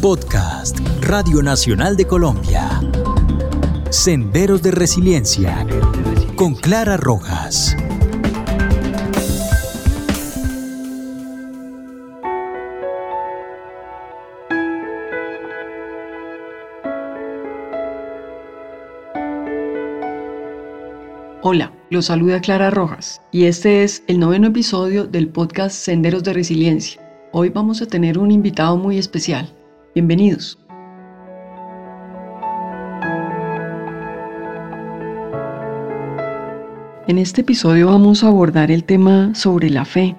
Podcast Radio Nacional de Colombia. Senderos de Resiliencia con Clara Rojas. Hola, los saluda Clara Rojas y este es el noveno episodio del podcast Senderos de Resiliencia. Hoy vamos a tener un invitado muy especial. Bienvenidos. En este episodio vamos a abordar el tema sobre la fe,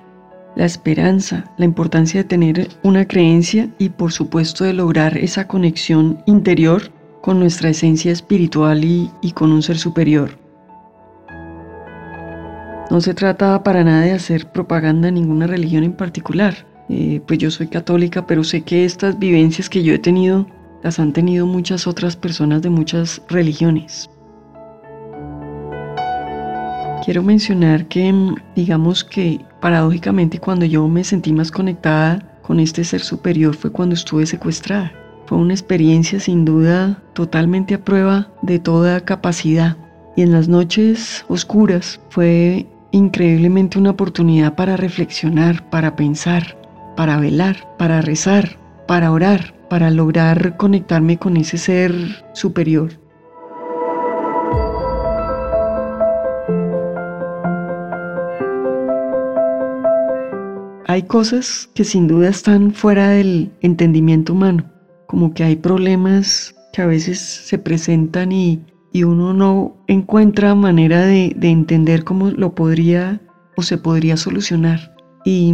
la esperanza, la importancia de tener una creencia y por supuesto de lograr esa conexión interior con nuestra esencia espiritual y, con un ser superior. No se trata para nada de hacer propaganda a ninguna religión en particular. Eh, pues yo soy católica, pero sé que estas vivencias que yo he tenido las han tenido muchas otras personas de muchas religiones. Quiero mencionar que, digamos que paradójicamente cuando yo me sentí más conectada con este ser superior fue cuando estuve secuestrada. Fue una experiencia sin duda totalmente a prueba de toda capacidad. Y en las noches oscuras fue increíblemente una oportunidad para reflexionar, para pensar, para velar, para rezar, para orar, para lograr conectarme con ese ser superior. Hay cosas que sin duda están fuera del entendimiento humano, como que hay problemas que a veces se presentan y y uno no encuentra manera de, entender cómo lo podría o se podría solucionar. Y,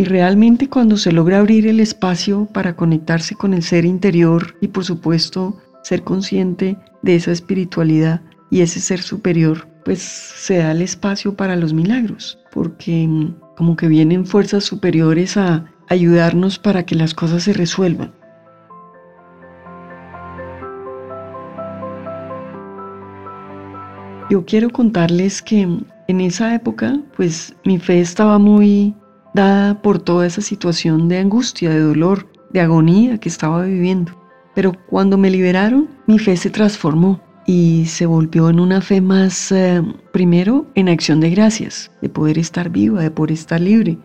y realmente cuando se logra abrir el espacio para conectarse con el ser interior y por supuesto ser consciente de esa espiritualidad y ese ser superior, pues se da el espacio para los milagros, porque como que vienen fuerzas superiores a ayudarnos para que las cosas se resuelvan. Yo quiero contarles que en esa época, pues mi fe estaba muy dada por toda esa situación de angustia, de dolor, de agonía que estaba viviendo. Pero cuando me liberaron, mi fe se transformó y se volvió en una fe más, eh, primero, en acción de gracias, de poder estar viva, de poder estar libre,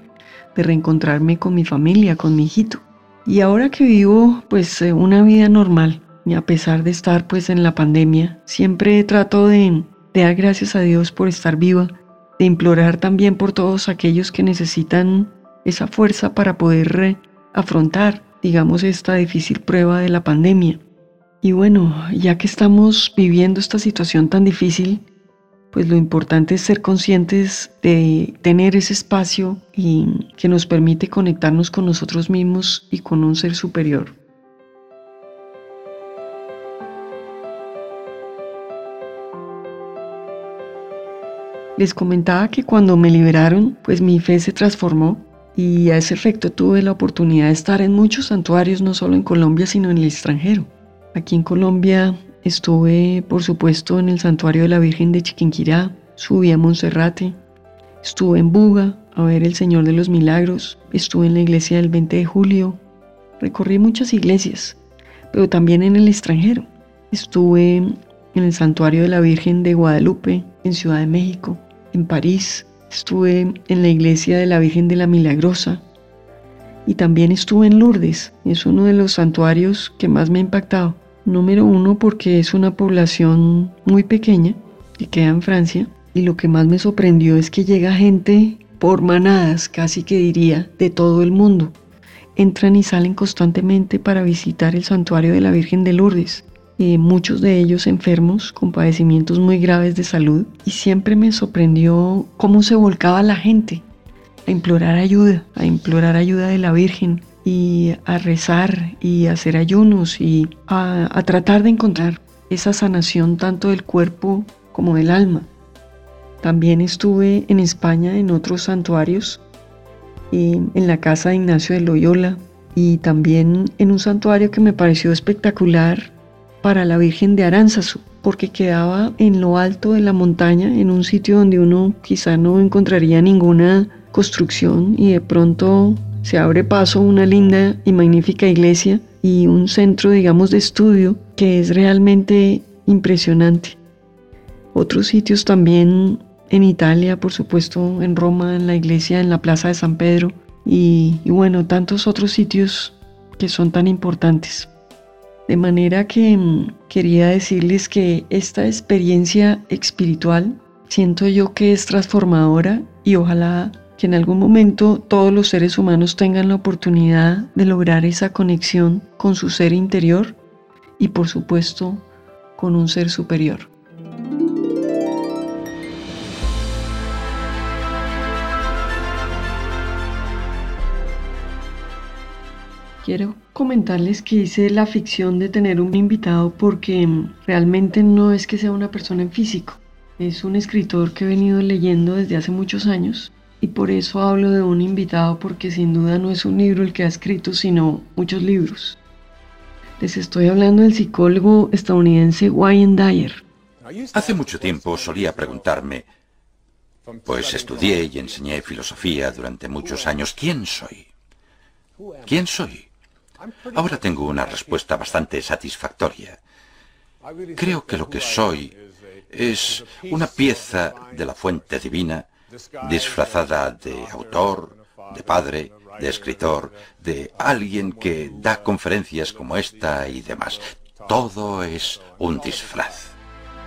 de reencontrarme con mi familia, con mi hijito. Y ahora que vivo, pues, eh, una vida normal, y a pesar de estar, pues, en la pandemia, siempre trato de de dar gracias a Dios por estar viva, de implorar también por todos aquellos que necesitan esa fuerza para poder afrontar, digamos, esta difícil prueba de la pandemia. Y bueno, ya que estamos viviendo esta situación tan difícil, pues lo importante es ser conscientes de tener ese espacio y que nos permite conectarnos con nosotros mismos y con un ser superior. Les comentaba que cuando me liberaron, pues mi fe se transformó y a ese efecto tuve la oportunidad de estar en muchos santuarios, no solo en Colombia, sino en el extranjero. Aquí en Colombia estuve, por supuesto, en el santuario de la Virgen de Chiquinquirá, subí a Monserrate, estuve en Buga a ver el Señor de los Milagros, estuve en la iglesia del 20 de julio, recorrí muchas iglesias, pero también en el extranjero. Estuve en el santuario de la Virgen de Guadalupe, en Ciudad de México, en París, estuve en la iglesia de la Virgen de la Milagrosa y también estuve en Lourdes. Es uno de los santuarios que más me ha impactado. Número uno porque es una población muy pequeña que queda en Francia y lo que más me sorprendió es que llega gente por manadas, casi que diría, de todo el mundo. Entran y salen constantemente para visitar el santuario de la Virgen de Lourdes. Eh, muchos de ellos enfermos con padecimientos muy graves de salud y siempre me sorprendió cómo se volcaba la gente a implorar ayuda, a implorar ayuda de la Virgen y a rezar y a hacer ayunos y a, a tratar de encontrar esa sanación tanto del cuerpo como del alma. También estuve en España en otros santuarios, en la casa de Ignacio de Loyola y también en un santuario que me pareció espectacular para la Virgen de Aránzazu, porque quedaba en lo alto de la montaña, en un sitio donde uno quizá no encontraría ninguna construcción y de pronto se abre paso una linda y magnífica iglesia y un centro, digamos, de estudio que es realmente impresionante. Otros sitios también en Italia, por supuesto, en Roma, en la iglesia, en la Plaza de San Pedro y, y bueno, tantos otros sitios que son tan importantes. De manera que mm, quería decirles que esta experiencia espiritual siento yo que es transformadora y ojalá que en algún momento todos los seres humanos tengan la oportunidad de lograr esa conexión con su ser interior y por supuesto con un ser superior. Quiero comentarles que hice la ficción de tener un invitado porque realmente no es que sea una persona en físico. Es un escritor que he venido leyendo desde hace muchos años y por eso hablo de un invitado porque sin duda no es un libro el que ha escrito, sino muchos libros. Les estoy hablando del psicólogo estadounidense Wayne Dyer. Hace mucho tiempo solía preguntarme, pues estudié y enseñé filosofía durante muchos años, ¿quién soy? ¿Quién soy? Ahora tengo una respuesta bastante satisfactoria. Creo que lo que soy es una pieza de la fuente divina disfrazada de autor, de padre, de escritor, de alguien que da conferencias como esta y demás. Todo es un disfraz.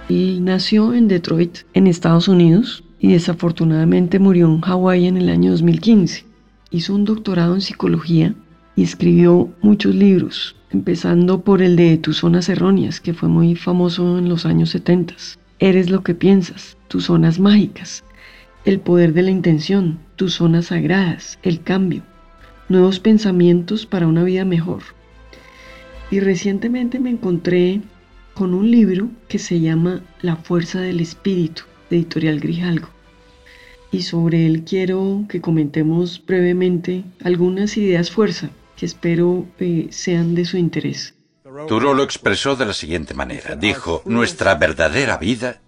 Él nació en Detroit, en Estados Unidos, y desafortunadamente murió en Hawái en el año 2015. Hizo un doctorado en psicología y escribió muchos libros, empezando por el de Tus zonas erróneas, que fue muy famoso en los años 70. Eres lo que piensas, tus zonas mágicas, el poder de la intención, tus zonas sagradas, el cambio, nuevos pensamientos para una vida mejor. Y recientemente me encontré con un libro que se llama La fuerza del espíritu, editorial Grijalgo y sobre él quiero que comentemos brevemente algunas ideas fuerza que espero eh, sean de su interés. Turo lo expresó de la siguiente manera. Dijo, nuestra verdadera vida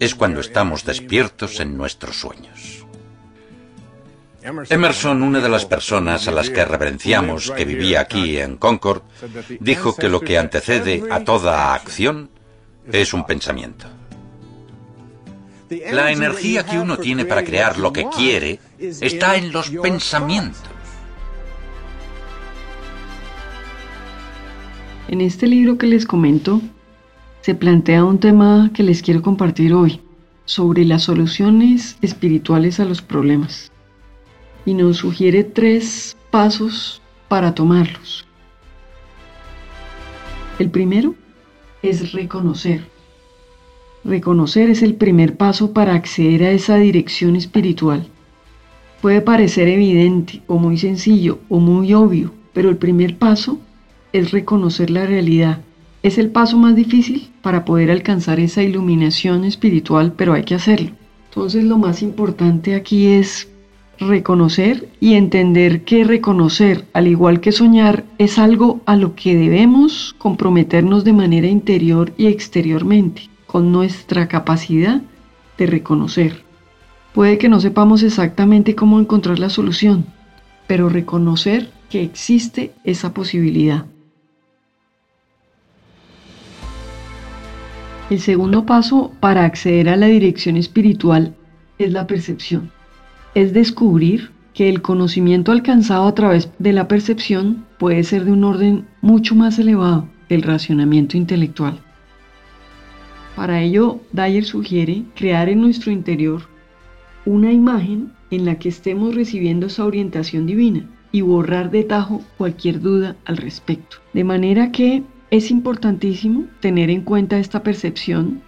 es cuando estamos despiertos en nuestros sueños. Emerson, una de las personas a las que reverenciamos que vivía aquí en Concord, dijo que lo que antecede a toda acción es un pensamiento. La energía que uno tiene para crear lo que quiere está en los pensamientos. En este libro que les comento, se plantea un tema que les quiero compartir hoy, sobre las soluciones espirituales a los problemas. Y nos sugiere tres pasos para tomarlos. El primero es reconocer. Reconocer es el primer paso para acceder a esa dirección espiritual. Puede parecer evidente o muy sencillo o muy obvio, pero el primer paso es reconocer la realidad. Es el paso más difícil para poder alcanzar esa iluminación espiritual, pero hay que hacerlo. Entonces lo más importante aquí es reconocer y entender que reconocer, al igual que soñar, es algo a lo que debemos comprometernos de manera interior y exteriormente con nuestra capacidad de reconocer. Puede que no sepamos exactamente cómo encontrar la solución, pero reconocer que existe esa posibilidad. El segundo paso para acceder a la dirección espiritual es la percepción. Es descubrir que el conocimiento alcanzado a través de la percepción puede ser de un orden mucho más elevado que el racionamiento intelectual. Para ello, Dyer sugiere crear en nuestro interior una imagen en la que estemos recibiendo esa orientación divina y borrar de tajo cualquier duda al respecto. De manera que es importantísimo tener en cuenta esta percepción,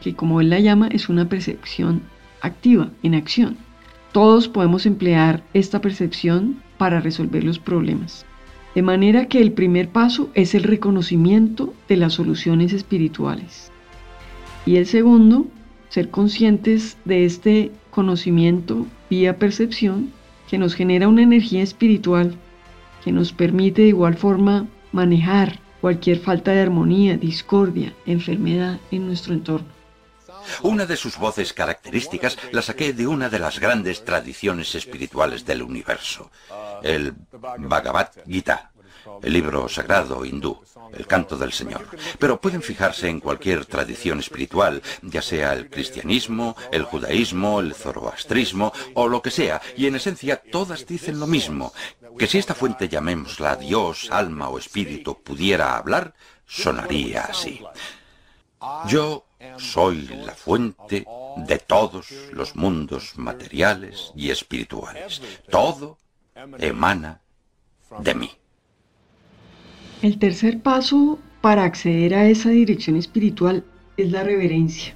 que como él la llama, es una percepción activa, en acción. Todos podemos emplear esta percepción para resolver los problemas. De manera que el primer paso es el reconocimiento de las soluciones espirituales. Y el segundo, ser conscientes de este conocimiento vía percepción que nos genera una energía espiritual que nos permite de igual forma manejar cualquier falta de armonía, discordia, enfermedad en nuestro entorno. Una de sus voces características la saqué de una de las grandes tradiciones espirituales del universo, el Bhagavad Gita, el libro sagrado hindú, el canto del Señor. Pero pueden fijarse en cualquier tradición espiritual, ya sea el cristianismo, el judaísmo, el zoroastrismo o lo que sea, y en esencia todas dicen lo mismo, que si esta fuente llamémosla Dios, alma o espíritu pudiera hablar, sonaría así. Yo soy la fuente de todos los mundos materiales y espirituales. Todo emana de mí. El tercer paso para acceder a esa dirección espiritual es la reverencia,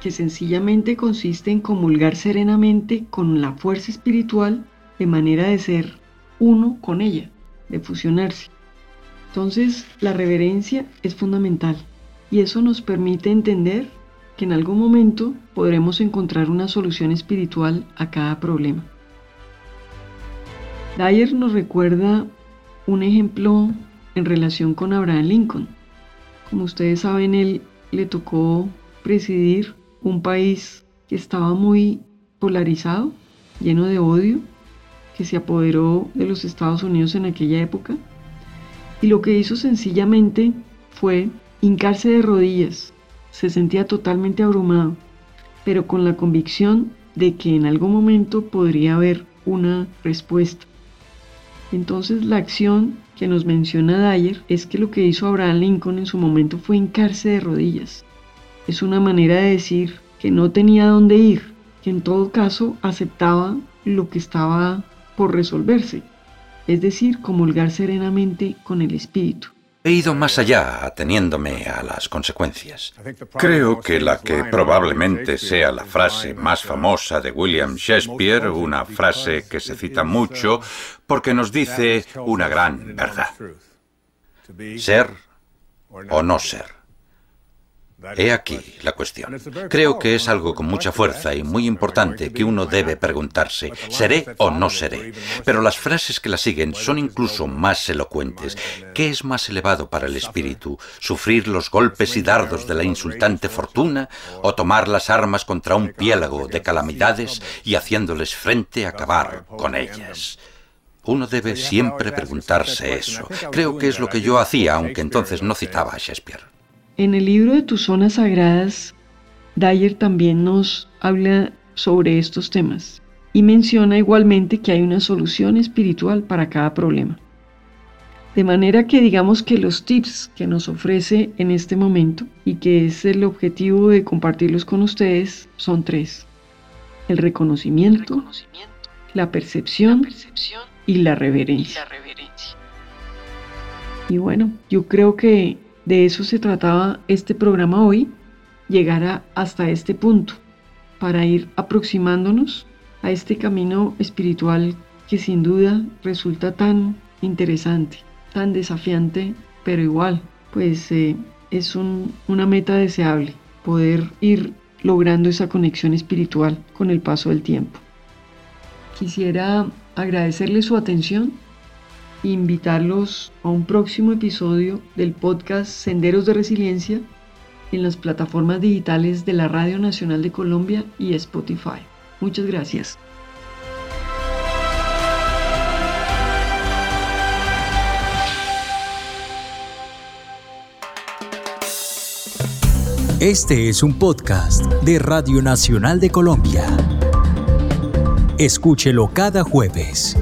que sencillamente consiste en comulgar serenamente con la fuerza espiritual de manera de ser uno con ella, de fusionarse. Entonces, la reverencia es fundamental y eso nos permite entender que en algún momento podremos encontrar una solución espiritual a cada problema. Dyer nos recuerda un ejemplo en relación con Abraham Lincoln. Como ustedes saben, él le tocó presidir un país que estaba muy polarizado, lleno de odio, que se apoderó de los Estados Unidos en aquella época. Y lo que hizo sencillamente fue hincarse de rodillas. Se sentía totalmente abrumado, pero con la convicción de que en algún momento podría haber una respuesta. Entonces la acción que nos menciona Dyer es que lo que hizo Abraham Lincoln en su momento fue hincarse de rodillas. Es una manera de decir que no tenía dónde ir, que en todo caso aceptaba lo que estaba por resolverse, es decir, comulgar serenamente con el Espíritu. He ido más allá, ateniéndome a las consecuencias. Creo que la que probablemente sea la frase más famosa de William Shakespeare, una frase que se cita mucho porque nos dice una gran verdad. Ser o no ser. He aquí la cuestión. Creo que es algo con mucha fuerza y muy importante que uno debe preguntarse, ¿seré o no seré? Pero las frases que la siguen son incluso más elocuentes. ¿Qué es más elevado para el espíritu? ¿Sufrir los golpes y dardos de la insultante fortuna o tomar las armas contra un piélago de calamidades y haciéndoles frente acabar con ellas? Uno debe siempre preguntarse eso. Creo que es lo que yo hacía, aunque entonces no citaba a Shakespeare. En el libro de tus zonas sagradas, Dyer también nos habla sobre estos temas y menciona igualmente que hay una solución espiritual para cada problema. De manera que digamos que los tips que nos ofrece en este momento y que es el objetivo de compartirlos con ustedes son tres. El reconocimiento, la, percepción, y la reverencia. Y bueno, yo creo que de eso se trataba este programa hoy, llegar hasta este punto, para ir aproximándonos a este camino espiritual que sin duda resulta tan interesante, tan desafiante, pero igual, pues eh, es una meta deseable, poder ir logrando esa conexión espiritual con el paso del tiempo. Quisiera agradecerle su atención invitarlos a un próximo episodio del podcast Senderos de Resiliencia en las plataformas digitales de la Radio Nacional de Colombia y Spotify. Muchas gracias. Este es un podcast de Radio Nacional de Colombia. Escúchelo cada jueves